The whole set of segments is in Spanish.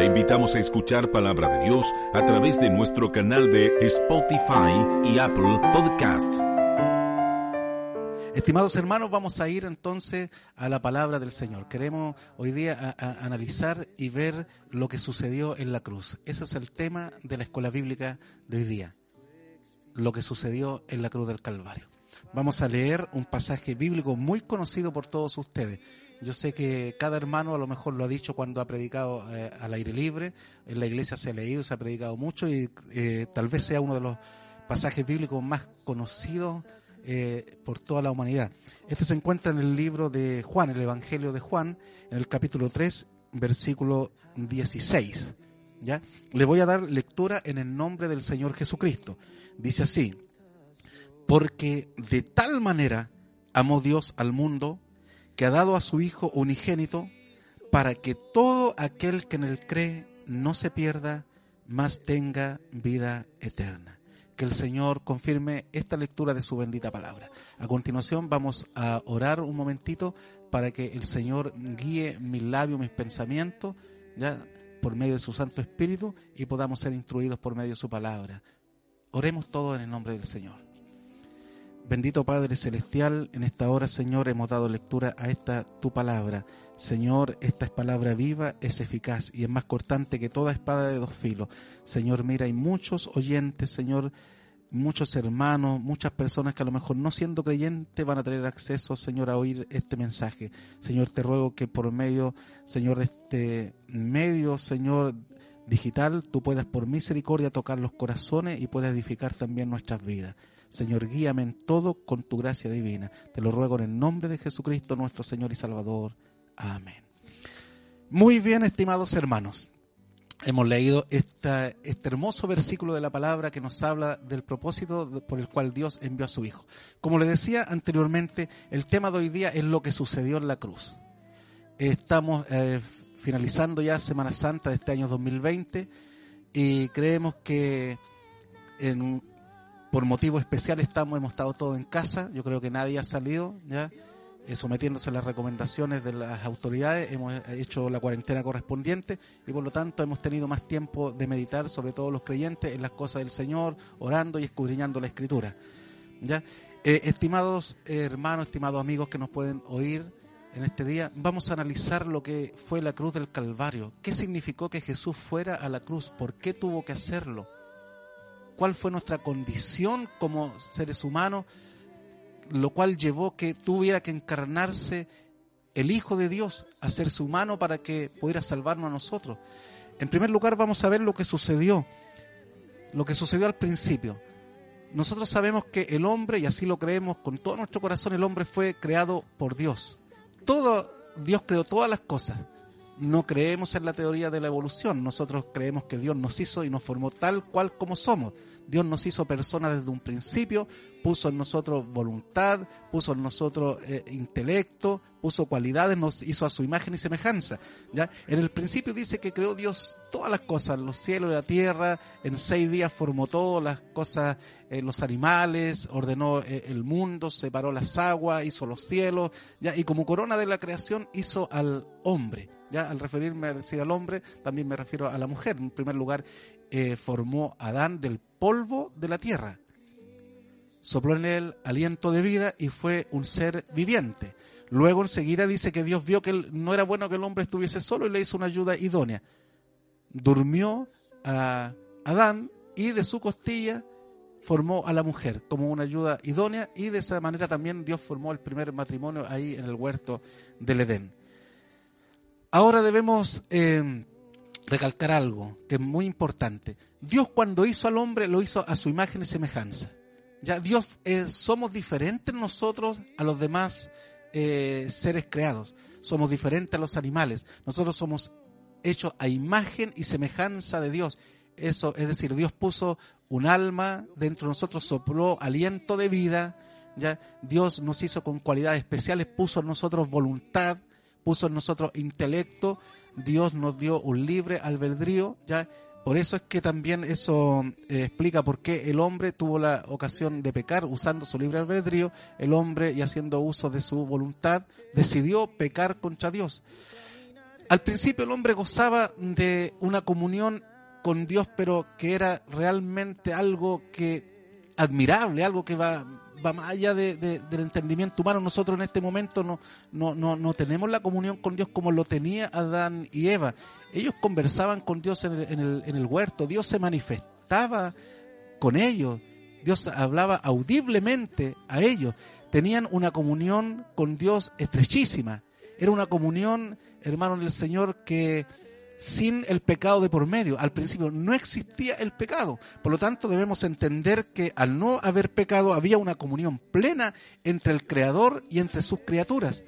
Te invitamos a escuchar Palabra de Dios a través de nuestro canal de Spotify y Apple Podcasts. Estimados hermanos, vamos a ir entonces a la palabra del Señor. Queremos hoy día analizar y ver lo que sucedió en la cruz. Ese es el tema de la escuela bíblica de hoy día. Lo que sucedió en la cruz del Calvario. Vamos a leer un pasaje bíblico muy conocido por todos ustedes. Yo sé que cada hermano a lo mejor lo ha dicho cuando ha predicado eh, al aire libre. En la iglesia se ha leído, se ha predicado mucho y eh, tal vez sea uno de los pasajes bíblicos más conocidos eh, por toda la humanidad. Este se encuentra en el libro de Juan, el Evangelio de Juan, en el capítulo 3, versículo 16. ¿Ya? Le voy a dar lectura en el nombre del Señor Jesucristo. Dice así, porque de tal manera amó Dios al mundo que ha dado a su Hijo unigénito para que todo aquel que en él cree no se pierda, mas tenga vida eterna que el Señor confirme esta lectura de su bendita palabra. A continuación vamos a orar un momentito para que el Señor guíe mis labios, mis pensamientos, ya por medio de su Santo Espíritu y podamos ser instruidos por medio de su palabra. Oremos todos en el nombre del Señor. Bendito Padre Celestial, en esta hora, Señor, hemos dado lectura a esta tu palabra. Señor, esta es palabra viva, es eficaz y es más cortante que toda espada de dos filos. Señor, mira, hay muchos oyentes, Señor, muchos hermanos, muchas personas que a lo mejor no siendo creyentes van a tener acceso, Señor, a oír este mensaje. Señor, te ruego que por medio, Señor, de este medio, Señor, digital, tú puedas por misericordia tocar los corazones y puedas edificar también nuestras vidas. Señor, guíame en todo con tu gracia divina. Te lo ruego en el nombre de Jesucristo, nuestro Señor y Salvador. Amén. Muy bien, estimados hermanos. Hemos leído este hermoso versículo de la palabra que nos habla del propósito por el cual Dios envió a su Hijo. Como le decía anteriormente, el tema de hoy día es lo que sucedió en la cruz. Estamos eh, finalizando ya Semana Santa de este año 2020 y creemos que en, por motivos especiales estamos, hemos estado todos en casa, yo creo que nadie ha salido, ya eh, sometiéndose a las recomendaciones de las autoridades, hemos hecho la cuarentena correspondiente y por lo tanto hemos tenido más tiempo de meditar, sobre todo los creyentes, en las cosas del Señor, orando y escudriñando la Escritura. ¿ya? Eh, estimados hermanos, estimados amigos que nos pueden oír en este día, vamos a analizar lo que fue la cruz del Calvario. ¿Qué significó que Jesús fuera a la cruz? ¿Por qué tuvo que hacerlo? Cuál fue nuestra condición como seres humanos, lo cual llevó que tuviera que encarnarse el Hijo de Dios, hacerse humano para que pudiera salvarnos a nosotros. En primer lugar vamos a ver lo que sucedió, lo que sucedió al principio. Nosotros sabemos que el hombre, y así lo creemos con todo nuestro corazón, el hombre fue creado por Dios. Todo, Dios creó todas las cosas no creemos en la teoría de la evolución. Nosotros creemos que Dios nos hizo y nos formó tal cual como somos. Dios nos hizo personas desde un principio, puso en nosotros voluntad, puso en nosotros eh, intelecto, puso cualidades, nos hizo a su imagen y semejanza. ¿ya? En el principio dice que creó Dios todas las cosas, los cielos y la tierra, en seis días formó todas las cosas, eh, los animales, ordenó eh, el mundo, separó las aguas, hizo los cielos, ¿ya? y como corona de la creación hizo al hombre. Ya al referirme a decir al hombre, también me refiero a la mujer. En primer lugar, formó Adán del polvo de la tierra. Sopló en él aliento de vida y fue un ser viviente. Luego enseguida dice que Dios vio que no era bueno que el hombre estuviese solo y le hizo una ayuda idónea. Durmió a Adán y de su costilla formó a la mujer como una ayuda idónea y de esa manera también Dios formó el primer matrimonio ahí en el huerto del Edén. Ahora debemos eh, recalcar algo que es muy importante. Dios cuando hizo al hombre lo hizo a su imagen y semejanza. Ya Dios eh, somos diferentes nosotros a los demás eh, seres creados. Somos diferentes a los animales. Nosotros somos hechos a imagen y semejanza de Dios. Eso, es decir, Dios puso un alma dentro de nosotros, sopló aliento de vida, ya Dios nos hizo con cualidades especiales, puso en nosotros voluntad, puso en nosotros intelecto, Dios nos dio un libre albedrío, ya por eso es que también eso eh, explica por qué el hombre tuvo la ocasión de pecar usando su libre albedrío, el hombre y haciendo uso de su voluntad decidió pecar contra Dios. Al principio el hombre gozaba de una comunión con Dios, pero que era realmente algo que admirable, algo que va, va más allá de, del entendimiento humano. Nosotros en este momento no, no, no, no tenemos la comunión con Dios como lo tenía Adán y Eva. Ellos conversaban con Dios en el, en el, en el huerto, Dios se manifestaba con ellos, Dios hablaba audiblemente a ellos. Tenían una comunión con Dios estrechísima. Era una comunión, hermano del Señor, que sin el pecado de por medio. Al principio no existía el pecado. Por lo tanto, debemos entender que al no haber pecado había una comunión plena entre el Creador y entre sus criaturas.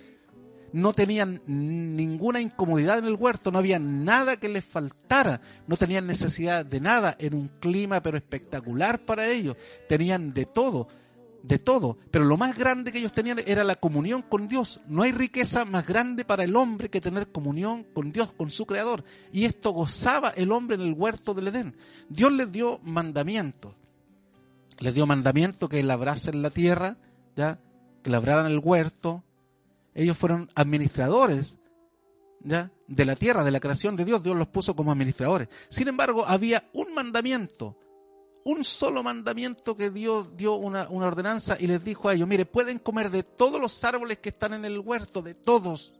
No tenían ninguna incomodidad en el huerto, no había nada que les faltara, no tenían necesidad de nada en un clima pero espectacular para ellos. Tenían de todo de todo, pero lo más grande que ellos tenían era la comunión con Dios. No hay riqueza más grande para el hombre que tener comunión con Dios, con su Creador. Y esto gozaba el hombre en el huerto del Edén. Dios les dio mandamientos. Les dio mandamiento que labrasen la tierra, ¿ya? que labraran el huerto. Ellos fueron administradores de la tierra, de la creación de Dios. Dios los puso como administradores. Sin embargo, había un mandamiento un solo mandamiento que Dios dio una, ordenanza y les dijo a ellos, mire, pueden comer de todos los árboles que están en el huerto, de todos,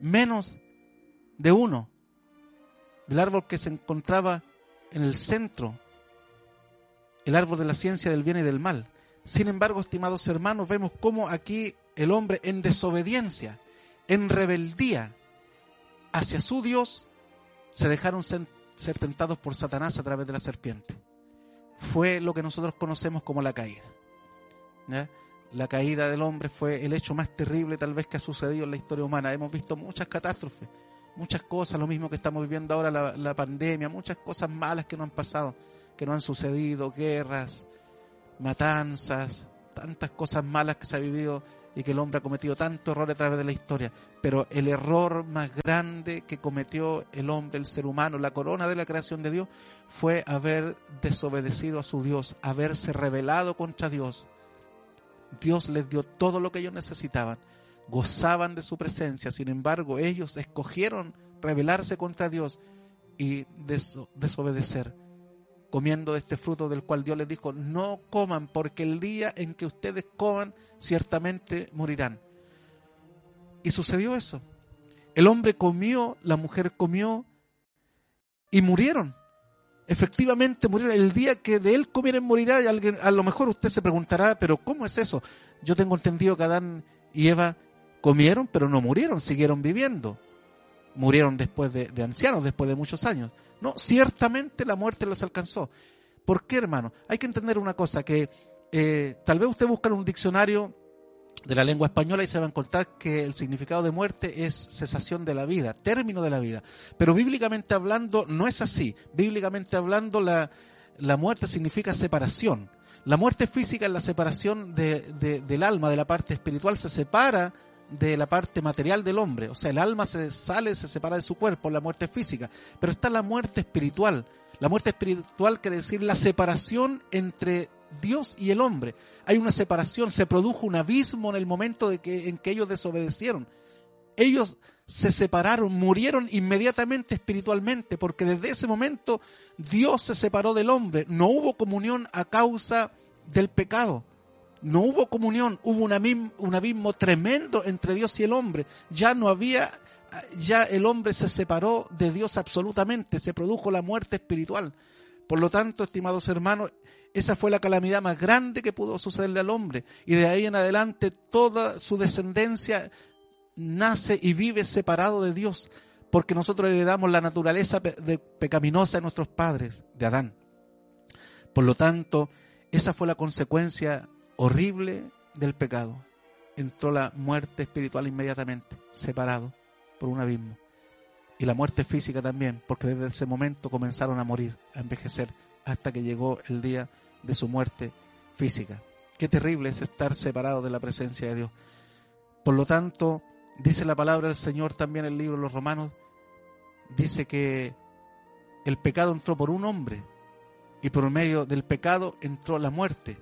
menos de uno, del árbol que se encontraba en el centro, el árbol de la ciencia del bien y del mal. Sin embargo, estimados hermanos, vemos cómo aquí el hombre en desobediencia, en rebeldía hacia su Dios, se dejaron ser tentados por Satanás a través de la serpiente fue lo que nosotros conocemos como la caída. La caída del hombre fue el hecho más terrible tal vez que ha sucedido en la historia humana. Hemos visto muchas catástrofes, muchas cosas, lo mismo que estamos viviendo ahora, la, la pandemia, muchas cosas malas que no han pasado, que no han sucedido, guerras, matanzas, tantas cosas malas que se ha vivido y que el hombre ha cometido tanto error a través de la historia. Pero el error más grande que cometió el hombre, el ser humano, la corona de la creación de Dios, fue haber desobedecido a su Dios, haberse rebelado contra Dios. Dios les dio todo lo que ellos necesitaban, gozaban de su presencia, sin embargo ellos escogieron rebelarse contra Dios y desobedecer comiendo de este fruto del cual Dios les dijo, no coman, porque el día en que ustedes coman, ciertamente morirán. Y sucedió eso. El hombre comió, la mujer comió y murieron. Efectivamente murieron. El día que de él comieran morirá. Y alguien, a lo mejor usted se preguntará, pero ¿cómo es eso? Yo tengo entendido que Adán y Eva comieron, pero no murieron, siguieron viviendo murieron después de, ancianos, después de muchos años. No, ciertamente la muerte les alcanzó. ¿Por qué, hermano? Hay que entender una cosa, que eh, tal vez usted busca en un diccionario de la lengua española y se va a encontrar que el significado de muerte es cesación de la vida, término de la vida. Pero bíblicamente hablando no es así. Bíblicamente hablando la, la muerte significa separación. La muerte física es la separación de, del alma, de la parte espiritual, se separa de la parte material del hombre. O sea, el alma se sale, se separa de su cuerpo, la muerte física. Pero está la muerte espiritual. La muerte espiritual quiere decir la separación entre Dios y el hombre. Hay una separación, se produjo un abismo en el momento de que, en que ellos desobedecieron. Ellos se separaron, murieron inmediatamente espiritualmente, porque desde ese momento Dios se separó del hombre. No hubo comunión a causa del pecado no hubo comunión, hubo un abismo, tremendo entre Dios y el hombre. Ya no había, ya el hombre se separó de Dios absolutamente, se produjo la muerte espiritual. Por lo tanto, estimados hermanos, esa fue la calamidad más grande que pudo sucederle al hombre. Y de ahí en adelante toda su descendencia nace y vive separado de Dios, porque nosotros heredamos la naturaleza pecaminosa de nuestros padres, de Adán. Por lo tanto, esa fue la consecuencia horrible del pecado, entró la muerte espiritual inmediatamente, separado por un abismo. y la muerte física también, porque desde ese momento comenzaron a morir, a envejecer, hasta que llegó el día de su muerte física. Qué terrible es estar separado de la presencia de Dios. Por lo tanto, dice la palabra del Señor también en el libro de los Romanos, dice que el pecado entró por un hombre y por medio del pecado entró la muerte.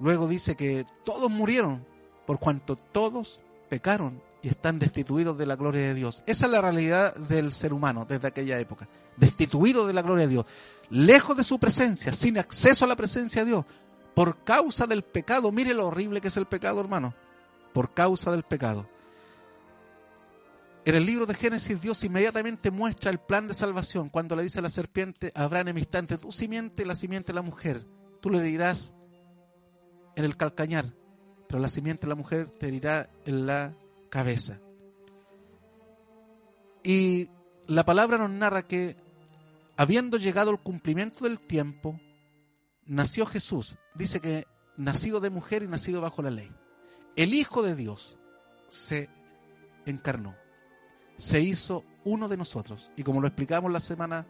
Luego dice que todos murieron por cuanto todos pecaron y están destituidos de la gloria de Dios. Esa es la realidad del ser humano desde aquella época. Destituido de la gloria de Dios. Lejos de su presencia, sin acceso a la presencia de Dios. Por causa del pecado. Mire lo horrible que es el pecado, hermano. Por causa del pecado. En el libro de Génesis Dios inmediatamente muestra el plan de salvación cuando le dice a la serpiente, habrá enemistad entre tu simiente y la simiente de la mujer. Tú le dirás en el calcañar, pero la simiente de la mujer te dirá en la cabeza. Y la palabra nos narra que, habiendo llegado el cumplimiento del tiempo, nació Jesús. Dice que nacido de mujer y nacido bajo la ley. El Hijo de Dios se encarnó, se hizo uno de nosotros. Y como lo explicamos la semana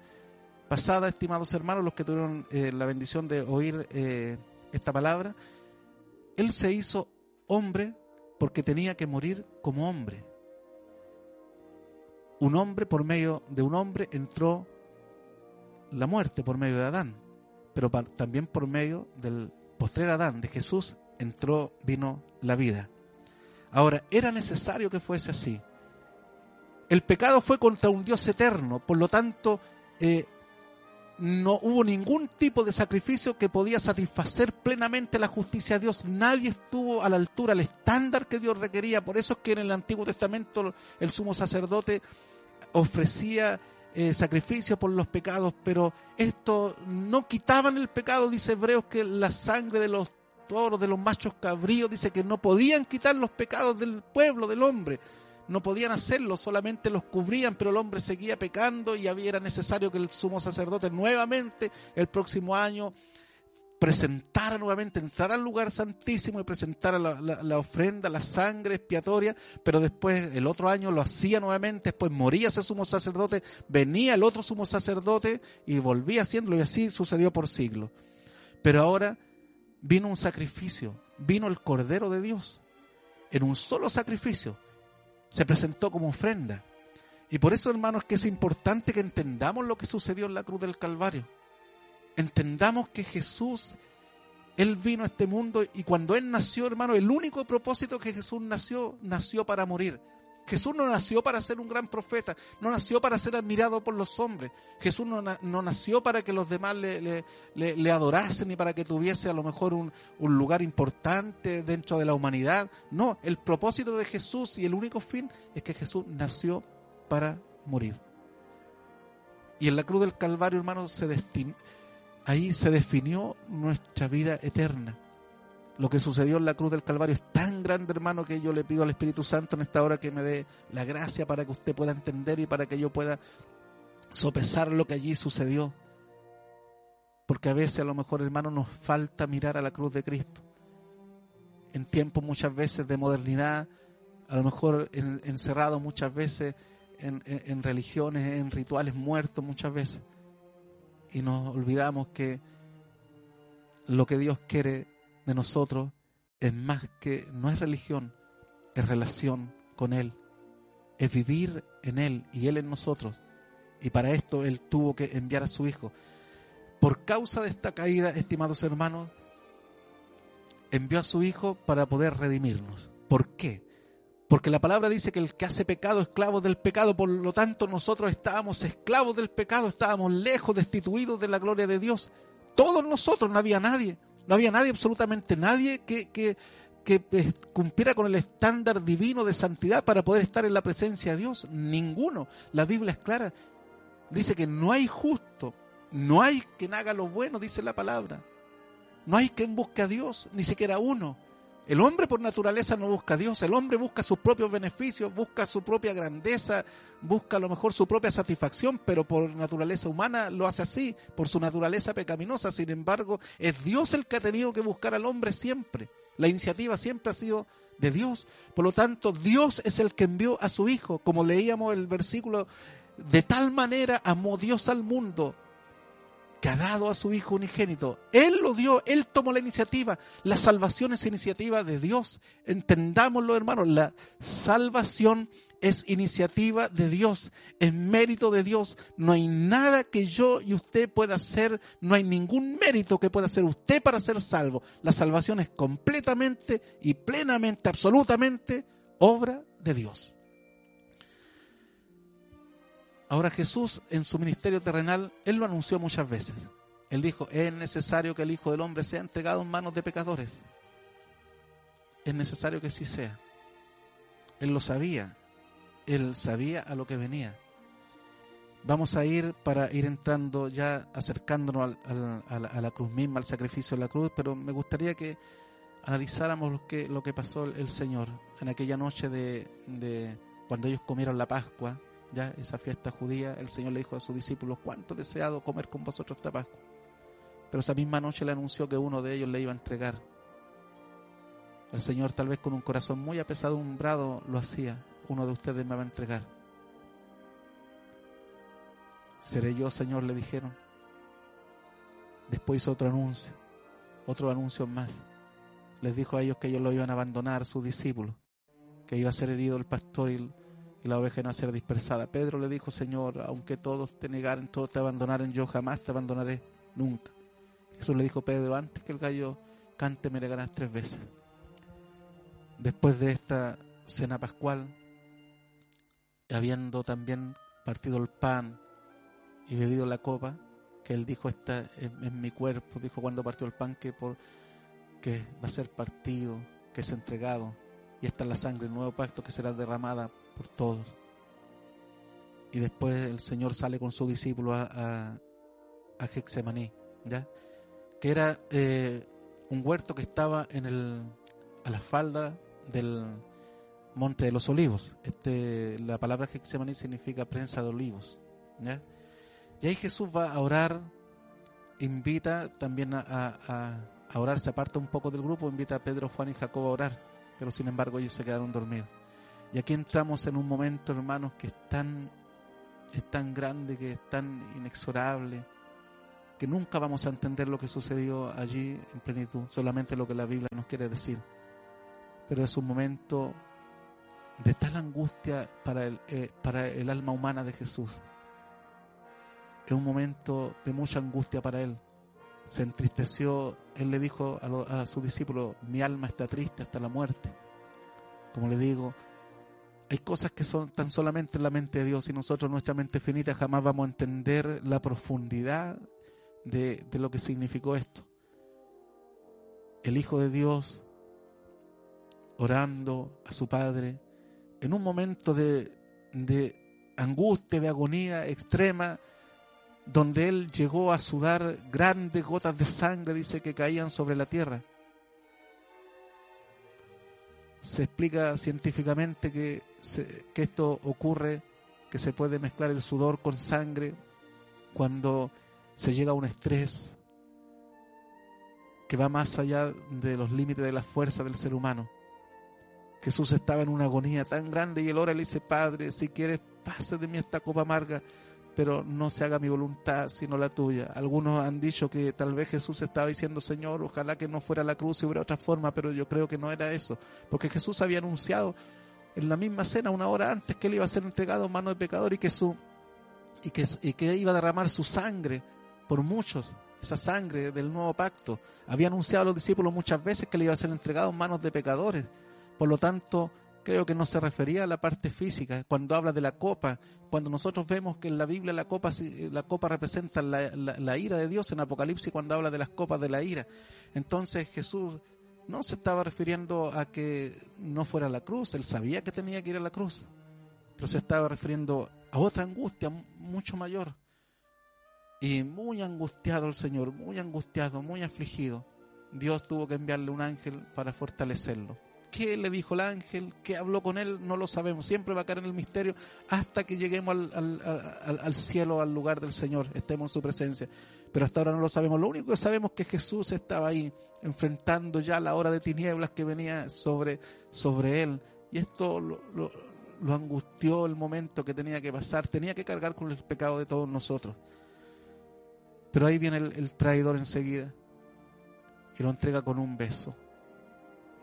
pasada, estimados hermanos, los que tuvieron eh, la bendición de oír eh, esta palabra, Él se hizo hombre porque tenía que morir como hombre. Un hombre por medio de un hombre entró la muerte por medio de Adán, pero también por medio del postrer Adán, de Jesús, entró, vino la vida. Ahora, era necesario que fuese así. El pecado fue contra un Dios eterno, por lo tanto, eh, no hubo ningún tipo de sacrificio que podía satisfacer plenamente la justicia de Dios. Nadie estuvo a la altura, al estándar que Dios requería. Por eso es que en el Antiguo Testamento el sumo sacerdote ofrecía eh, sacrificio por los pecados, pero esto no quitaban el pecado, dice Hebreos, que la sangre de los toros, de los machos cabríos, dice que no podían quitar los pecados del pueblo, del hombre no podían hacerlo, solamente los cubrían, pero el hombre seguía pecando y había, era necesario que el sumo sacerdote nuevamente el próximo año presentara nuevamente, entrara al lugar santísimo y presentara la, ofrenda, la sangre expiatoria, pero después el otro año lo hacía nuevamente, después moría ese sumo sacerdote, venía el otro sumo sacerdote y volvía haciéndolo y así sucedió por siglos. Pero ahora vino un sacrificio, vino el Cordero de Dios en un solo sacrificio se presentó como ofrenda. Y por eso, hermanos, que es importante que entendamos lo que sucedió en la cruz del Calvario. Entendamos que Jesús, Él vino a este mundo y cuando Él nació, hermano, el único propósito que Jesús nació, nació para morir. Jesús no nació para ser un gran profeta, no nació para ser admirado por los hombres. Jesús no, nació para que los demás le, adorasen ni para que tuviese a lo mejor un, un, lugar importante dentro de la humanidad. No, el propósito de Jesús y el único fin es que Jesús nació para morir. Y en la cruz del Calvario, hermano, se ahí se definió nuestra vida eterna lo que sucedió en la cruz del Calvario es tan grande, hermano, que yo le pido al Espíritu Santo en esta hora que me dé la gracia para que usted pueda entender y para que yo pueda sopesar lo que allí sucedió. Porque a veces a lo mejor, hermano, nos falta mirar a la cruz de Cristo. En tiempos muchas veces de modernidad, a lo mejor encerrado muchas veces en, en religiones, en rituales muertos muchas veces. Y nos olvidamos que lo que Dios quiere de nosotros es más que, no es religión, es relación con Él, es vivir en Él y Él en nosotros. Y para esto Él tuvo que enviar a su Hijo. Por causa de esta caída, estimados hermanos, envió a su Hijo para poder redimirnos. ¿Por qué? Porque la palabra dice que el que hace pecado es esclavo del pecado, por lo tanto nosotros estábamos esclavos del pecado, estábamos lejos, destituidos de la gloria de Dios. Todos nosotros, no había nadie. No había nadie, absolutamente nadie, que, que, eh, cumpliera con el estándar divino de santidad para poder estar en la presencia de Dios. Ninguno. La Biblia es clara. Dice que no hay justo, no hay quien haga lo bueno, dice la palabra. No hay quien busque a Dios, ni siquiera uno. El hombre por naturaleza no busca a Dios, el hombre busca sus propios beneficios, busca su propia grandeza, busca a lo mejor su propia satisfacción, pero por naturaleza humana lo hace así, por su naturaleza pecaminosa. Sin embargo, es Dios el que ha tenido que buscar al hombre siempre. La iniciativa siempre ha sido de Dios. Por lo tanto, Dios es el que envió a su Hijo. Como leíamos el versículo, de tal manera amó Dios al mundo que ha dado a su Hijo unigénito. Él lo dio, Él tomó la iniciativa. La salvación es iniciativa de Dios. Entendámoslo, hermanos. La salvación es iniciativa de Dios, es mérito de Dios. No hay nada que yo y usted pueda hacer, no hay ningún mérito que pueda hacer usted para ser salvo. La salvación es completamente y plenamente, absolutamente obra de Dios. Ahora Jesús en su ministerio terrenal, Él lo anunció muchas veces. Él dijo, es necesario que el Hijo del Hombre sea entregado en manos de pecadores. Es necesario que sí sea. Él lo sabía. Él sabía a lo que venía. Vamos a ir para ir entrando ya, acercándonos a, la, cruz misma, al sacrificio de la cruz, pero me gustaría que analizáramos lo que, pasó el, Señor en aquella noche de cuando ellos comieron la Pascua ya esa fiesta judía, el Señor le dijo a sus discípulos, cuánto deseado comer con vosotros esta. Pero esa misma noche le anunció que uno de ellos le iba a entregar. El Señor tal vez con un corazón muy apesadumbrado lo hacía. Uno de ustedes me va a entregar. Seré yo, Señor, le dijeron. Después hizo otro anuncio, otro anuncio más. Les dijo a ellos que ellos lo iban a abandonar, sus discípulos, que iba a ser herido el pastor y la oveja a ser dispersada. Pedro le dijo, Señor, aunque todos te negaren, todos te abandonaren, yo jamás te abandonaré, nunca. Jesús le dijo, Pedro, antes que el gallo cante me negarás tres veces. Después de esta cena pascual, habiendo también partido el pan y bebido la copa, que él dijo, esta es, mi cuerpo, dijo cuando partió el pan que, por, que va a ser partido, que es entregado, y esta es la sangre, el nuevo pacto que será derramada por todos. Y después el Señor sale con su discípulo a, a, a ¿ya? que era eh, un huerto que estaba en el, a la falda del Monte de los Olivos. Este, la palabra Hexemaní significa prensa de olivos. ¿ya? Y ahí Jesús va a orar, invita también a, a, a orar, se aparta un poco del grupo, invita a Pedro, Juan y Jacob a orar, pero sin embargo ellos se quedaron dormidos. Y aquí entramos en un momento, hermanos, que es tan, es tan grande, que es tan inexorable, que nunca vamos a entender lo que sucedió allí en plenitud, solamente lo que la Biblia nos quiere decir. Pero es un momento de tal angustia para el, eh, para el alma humana de Jesús. Es un momento de mucha angustia para él. Se entristeció, él le dijo a, sus discípulos, mi alma está triste hasta la muerte. Como le digo, hay cosas que son tan solamente en la mente de Dios y nosotros, nuestra mente finita, jamás vamos a entender la profundidad de, lo que significó esto. El Hijo de Dios orando a su Padre en un momento de, de angustia, de agonía extrema, donde Él llegó a sudar grandes gotas de sangre, dice que caían sobre la tierra se explica científicamente que, que esto ocurre, que se puede mezclar el sudor con sangre cuando se llega a un estrés que va más allá de los límites de la fuerza del ser humano. Jesús estaba en una agonía tan grande y el ora le dice, Padre, si quieres, pase de mí esta copa amarga, pero no se haga mi voluntad sino la tuya. Algunos han dicho que tal vez Jesús estaba diciendo, Señor, ojalá que no fuera la cruz y hubiera otra forma, pero yo creo que no era eso, porque Jesús había anunciado en la misma cena, una hora antes, que él iba a ser entregado en manos de pecador y que, su, y, que, y que iba a derramar su sangre por muchos, esa sangre del nuevo pacto. Había anunciado a los discípulos muchas veces que le iba a ser entregado en manos de pecadores. Por lo tanto, creo que no se refería a la parte física. Cuando habla de la copa, cuando nosotros vemos que en la Biblia la copa, la copa representa la, ira de Dios en Apocalipsis, cuando habla de las copas de la ira. Entonces Jesús no se estaba refiriendo a que no fuera la cruz, él sabía que tenía que ir a la cruz, pero se estaba refiriendo a otra angustia mucho mayor. Y muy angustiado el Señor, muy angustiado, muy afligido. Dios tuvo que enviarle un ángel para fortalecerlo qué le dijo el ángel, qué habló con él, no lo sabemos. Siempre va a caer en el misterio hasta que lleguemos al, cielo, al lugar del Señor, estemos en su presencia. pero hasta ahora no lo sabemos. Lo único que sabemos es que Jesús estaba ahí enfrentando ya la hora de tinieblas que venía sobre, él. Y esto lo angustió el momento que tenía que pasar. Tenía que cargar con el pecado de todos nosotros. Pero ahí viene el, traidor enseguida y lo entrega con un beso.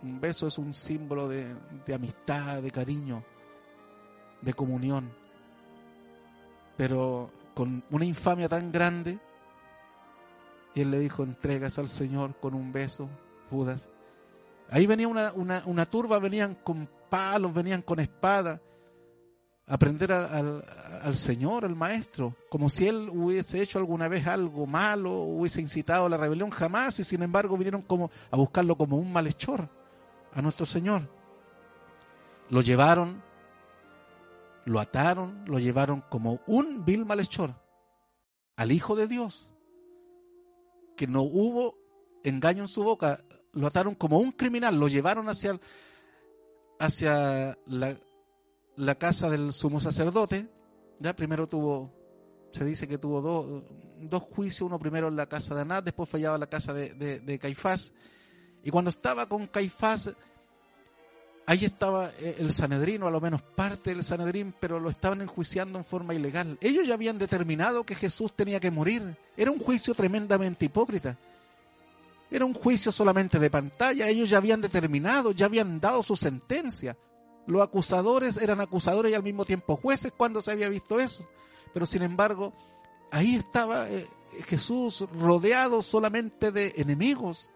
Un beso es un símbolo de, de amistad, de cariño, de comunión. Pero con una infamia tan grande y él le dijo, entregas al Señor con un beso, Judas. Ahí venía una, una, una turba, venían con palos, venían con espada, a aprender al, al, Señor, al Maestro, como si él hubiese hecho alguna vez algo malo, hubiese incitado a la rebelión, jamás, y sin embargo vinieron como a buscarlo como un malhechor a nuestro Señor. Lo llevaron, lo ataron, lo llevaron como un vil malhechor al Hijo de Dios que no hubo engaño en su boca, lo ataron como un criminal, lo llevaron hacia, hacia la, la casa del sumo sacerdote. Ya primero tuvo, se dice que tuvo dos, dos juicios, uno primero en la casa de Anás, después fallaba la casa de, de Caifás. Y cuando estaba con Caifás, ahí estaba eh, el Sanedrín, o a lo menos parte del Sanedrín, pero lo estaban enjuiciando en forma ilegal. Ellos ya habían determinado que Jesús tenía que morir. Era un juicio tremendamente hipócrita. Era un juicio solamente de pantalla. Ellos ya habían determinado, ya habían dado su sentencia. Los acusadores eran acusadores y al mismo tiempo jueces cuando se había visto eso. Pero sin embargo, ahí estaba eh, Jesús rodeado solamente de enemigos.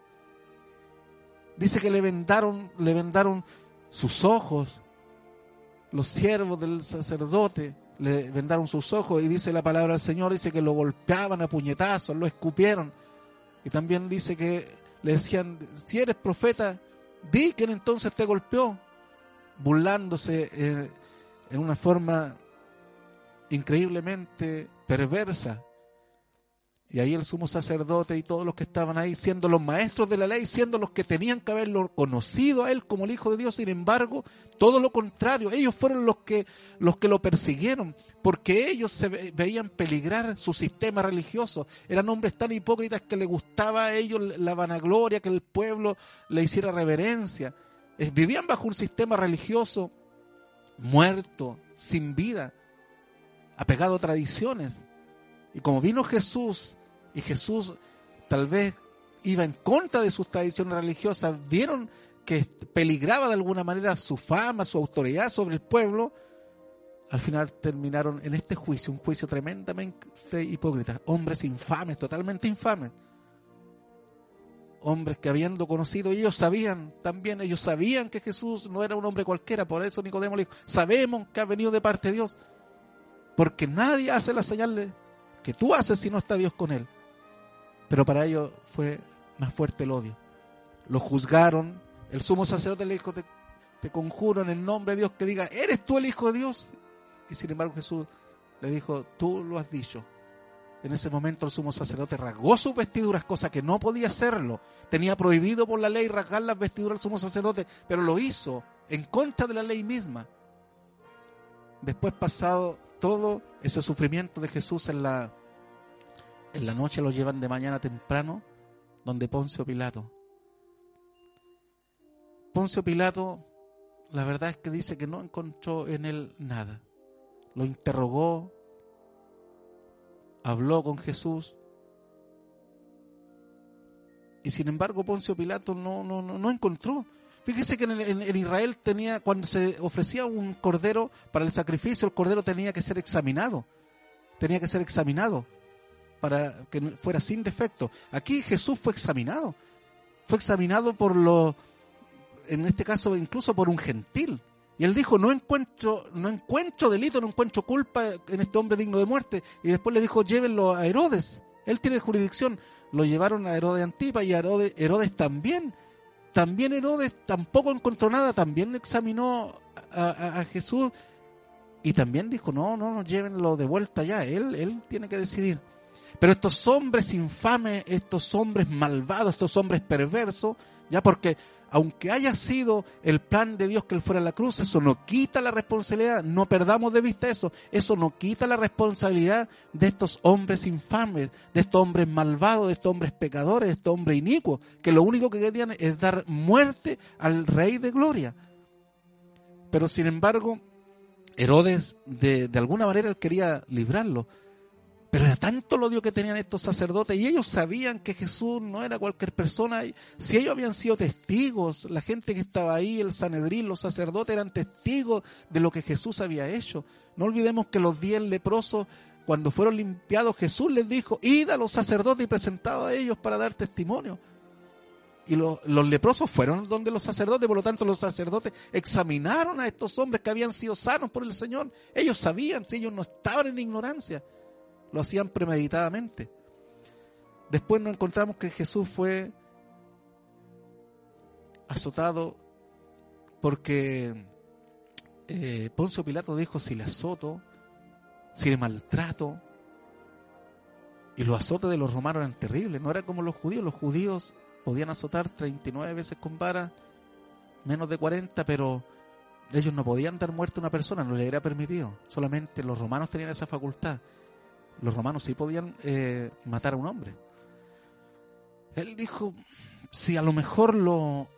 Dice que le vendaron, le vendaron sus ojos, los siervos del sacerdote le vendaron sus ojos y dice la palabra del Señor, dice que lo golpeaban a puñetazos, lo escupieron. Y también dice que le decían, si eres profeta, di que entonces te golpeó, burlándose eh, en una forma increíblemente perversa y ahí el sumo sacerdote y todos los que estaban ahí, siendo los maestros de la ley, siendo los que tenían que haberlo conocido a él como el Hijo de Dios, sin embargo, todo lo contrario, ellos fueron los que, los que lo persiguieron, porque ellos se veían peligrar su sistema religioso. Eran hombres tan hipócritas que les gustaba a ellos la vanagloria, que el pueblo le hiciera reverencia. Eh, vivían bajo un sistema religioso muerto, sin vida, apegado a tradiciones. Y como vino Jesús y Jesús tal vez iba en contra de sus tradiciones religiosas, vieron que peligraba de alguna manera su fama, su autoridad sobre el pueblo, al final terminaron en este juicio, un juicio tremendamente hipócrita, hombres infames, totalmente infames. Hombres que habiendo conocido, ellos sabían también, ellos sabían que Jesús no era un hombre cualquiera, por eso Nicodemo le dijo, sabemos que ha venido de parte de Dios, porque nadie hace la señal de que tú haces si no está Dios con él. Pero para ellos fue más fuerte el odio. Lo juzgaron. El sumo sacerdote le dijo, te, conjuro en el nombre de Dios que diga, ¿eres tú el Hijo de Dios? Y sin embargo Jesús le dijo, tú lo has dicho. En ese momento el sumo sacerdote rasgó sus vestiduras, cosa que no podía hacerlo. Tenía prohibido por la ley rasgar las vestiduras del sumo sacerdote, pero lo hizo en contra de la ley misma. Después pasado todo ese sufrimiento de Jesús en la, en la noche lo llevan de mañana temprano donde Poncio Pilato. Poncio Pilato, la verdad es que dice que no encontró en él nada. Lo interrogó, habló con Jesús. Y sin embargo Poncio Pilato no, no, no, no encontró. Fíjese que en, Israel tenía, cuando se ofrecía un cordero para el sacrificio, el cordero tenía que ser examinado. Tenía que ser examinado para que fuera sin defecto. Aquí Jesús fue examinado. Fue examinado por lo, en este caso incluso por un gentil. Y él dijo, no encuentro, no encuentro delito, no encuentro culpa en este hombre digno de muerte. Y después le dijo, llévenlo a Herodes. Él tiene jurisdicción. Lo llevaron a Herodes Antipa y a Herodes también también Herodes tampoco encontró nada, también examinó a, Jesús y también dijo, no, no, no, llévenlo de vuelta ya, él, él tiene que decidir. Pero estos hombres infames, estos hombres malvados, estos hombres perversos, ya porque aunque haya sido el plan de Dios que Él fuera a la cruz, eso no quita la responsabilidad, no perdamos de vista eso, eso no quita la responsabilidad de estos hombres infames, de estos hombres malvados, de estos hombres pecadores, de estos hombres inicuos, que lo único que querían es dar muerte al Rey de Gloria. Pero sin embargo, Herodes de, de alguna manera él quería librarlo. Pero era tanto el odio que tenían estos sacerdotes y ellos sabían que Jesús no era cualquier persona. Si ellos habían sido testigos, la gente que estaba ahí, el Sanedrín, los sacerdotes eran testigos de lo que Jesús había hecho. No olvidemos que los diez leprosos, cuando fueron limpiados, Jesús les dijo, id a los sacerdotes y presentado a ellos para dar testimonio. Y los, los leprosos fueron donde los sacerdotes, por lo tanto los sacerdotes examinaron a estos hombres que habían sido sanos por el Señor. Ellos sabían, si ellos no estaban en ignorancia lo hacían premeditadamente. Después nos encontramos que Jesús fue azotado porque eh, Poncio Pilato dijo, si le azoto, si le maltrato, y los azotes de los romanos eran terribles, no era como los judíos, los judíos podían azotar 39 veces con vara, menos de 40, pero ellos no podían dar muerte a una persona, no les era permitido, solamente los romanos tenían esa facultad los romanos sí podían eh, matar a un hombre. Él dijo, si a lo mejor lo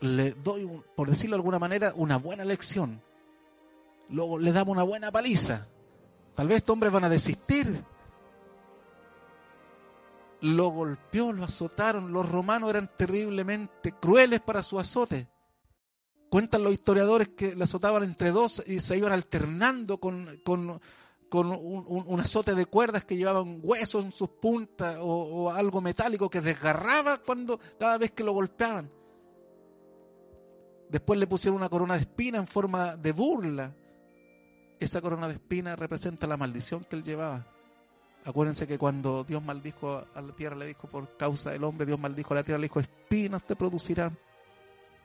le doy, por decirlo de alguna manera, una buena lección, luego le damos una buena paliza, tal vez estos hombres van a desistir. Lo golpeó, lo azotaron, los romanos eran terriblemente crueles para su azote. Cuentan los historiadores que le azotaban entre dos y se iban alternando con, con con un, azote de cuerdas que llevaban huesos en sus puntas o, algo metálico que desgarraba cuando cada vez que lo golpeaban. Después le pusieron una corona de espina en forma de burla. Esa corona de espina representa la maldición que él llevaba. Acuérdense que cuando Dios maldijo a la tierra, le dijo por causa del hombre, Dios maldijo a la tierra, le dijo, espinas te producirán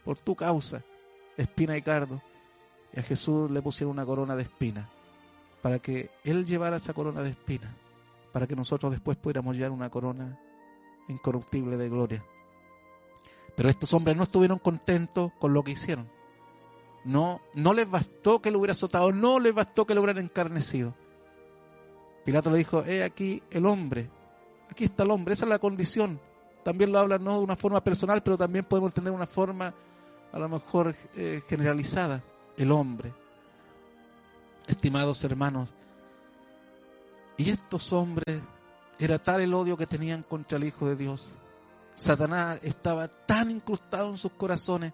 por tu causa, espina y cardo. Y a Jesús le pusieron una corona de espina para que Él llevara esa corona de espinas, para que nosotros después pudiéramos llevar una corona incorruptible de gloria. Pero estos hombres no estuvieron contentos con lo que hicieron. No, no les bastó que lo hubiera azotado, no les bastó que lo hubieran encarnecido. Pilato le dijo, he aquí el hombre, aquí está el hombre, esa es la condición. También lo habla no de una forma personal, pero también podemos tener una forma a lo mejor eh, generalizada, el hombre estimados hermanos. Y estos hombres, era tal el odio que tenían contra el Hijo de Dios. Satanás estaba tan incrustado en sus corazones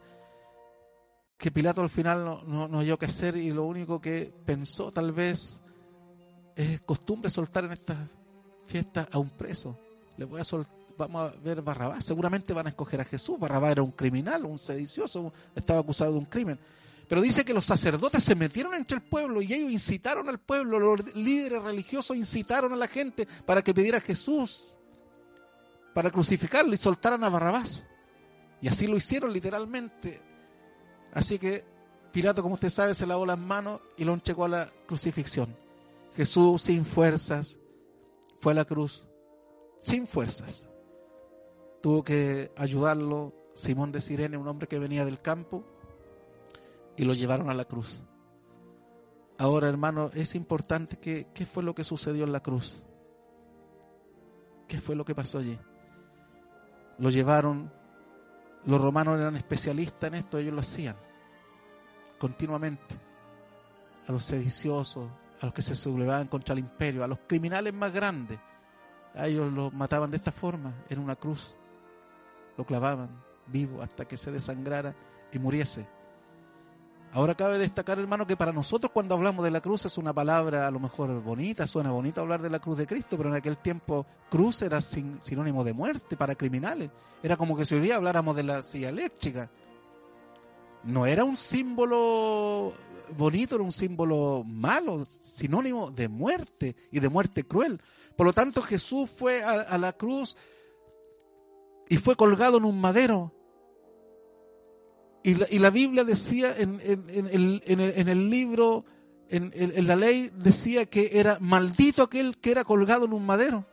que Pilato al final no, no, no halló qué hacer y lo único que pensó tal vez es costumbre soltar en estas fiestas a un preso. Le voy a vamos a ver Barrabás, seguramente van a escoger a Jesús. Barrabás era un criminal, un sedicioso, estaba acusado de un crimen. Pero dice que los sacerdotes se metieron entre el pueblo y ellos incitaron al pueblo, los líderes religiosos incitaron a la gente para que pidiera a Jesús, para crucificarlo y soltaran a Barrabás. Y así lo hicieron literalmente. Así que Pilato, como usted sabe, se lavó las manos y lo entregó a la crucifixión. Jesús sin fuerzas fue a la cruz, sin fuerzas. Tuvo que ayudarlo Simón de Sirene, un hombre que venía del campo, y lo llevaron a la cruz. Ahora, hermano, es importante que, qué fue lo que sucedió en la cruz. ¿Qué fue lo que pasó allí? Lo llevaron, los romanos eran especialistas en esto, ellos lo hacían continuamente. A los sediciosos, a los que se sublevaban contra el imperio, a los criminales más grandes. A ellos los mataban de esta forma, en una cruz. Lo clavaban vivo hasta que se desangrara y muriese. Ahora cabe destacar, hermano, que para nosotros cuando hablamos de la cruz es una palabra a lo mejor bonita, suena bonito hablar de la cruz de Cristo, pero en aquel tiempo cruz era sinónimo de muerte para criminales. Era como que si hoy día habláramos de la silla eléctrica. No era un símbolo bonito, era un símbolo malo, sinónimo de muerte y de muerte cruel. Por lo tanto, Jesús fue a, a la cruz y fue colgado en un madero y la, Biblia decía en, el, libro, en, la ley, decía que era maldito aquel que era colgado en un madero.